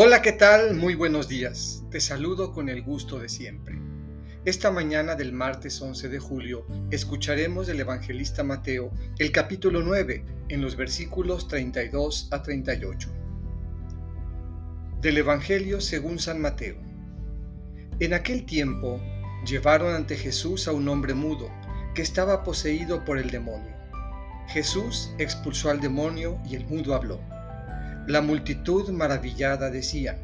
Hola, ¿qué tal? Muy buenos días. Te saludo con el gusto de siempre. Esta mañana del martes 11 de julio escucharemos del evangelista Mateo el capítulo 9 en los versículos 32 a 38. Del Evangelio según San Mateo. En aquel tiempo llevaron ante Jesús a un hombre mudo que estaba poseído por el demonio. Jesús expulsó al demonio y el mudo habló. La multitud maravillada decía,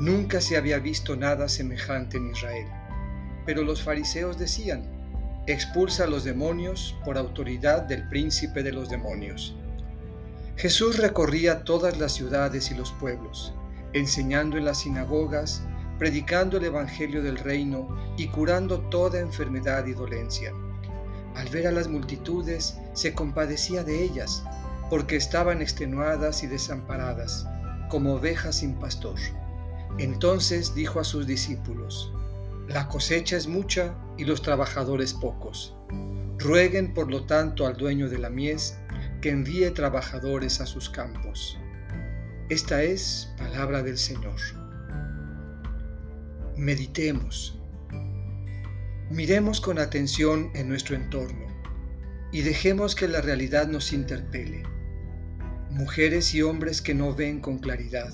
nunca se había visto nada semejante en Israel. Pero los fariseos decían, expulsa a los demonios por autoridad del príncipe de los demonios. Jesús recorría todas las ciudades y los pueblos, enseñando en las sinagogas, predicando el Evangelio del reino y curando toda enfermedad y dolencia. Al ver a las multitudes, se compadecía de ellas, porque estaban extenuadas y desamparadas, como ovejas sin pastor. Entonces dijo a sus discípulos, La cosecha es mucha y los trabajadores pocos. Rueguen por lo tanto al dueño de la mies que envíe trabajadores a sus campos. Esta es palabra del Señor. Meditemos. Miremos con atención en nuestro entorno y dejemos que la realidad nos interpele mujeres y hombres que no ven con claridad,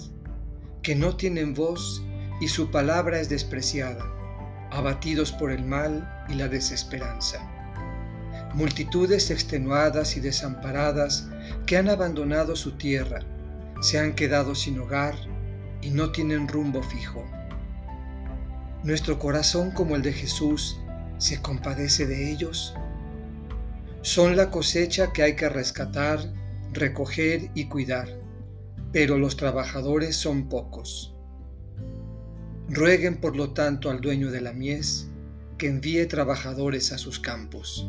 que no tienen voz y su palabra es despreciada, abatidos por el mal y la desesperanza. Multitudes extenuadas y desamparadas que han abandonado su tierra, se han quedado sin hogar y no tienen rumbo fijo. Nuestro corazón como el de Jesús se compadece de ellos. Son la cosecha que hay que rescatar recoger y cuidar, pero los trabajadores son pocos. Rueguen por lo tanto al dueño de la mies que envíe trabajadores a sus campos.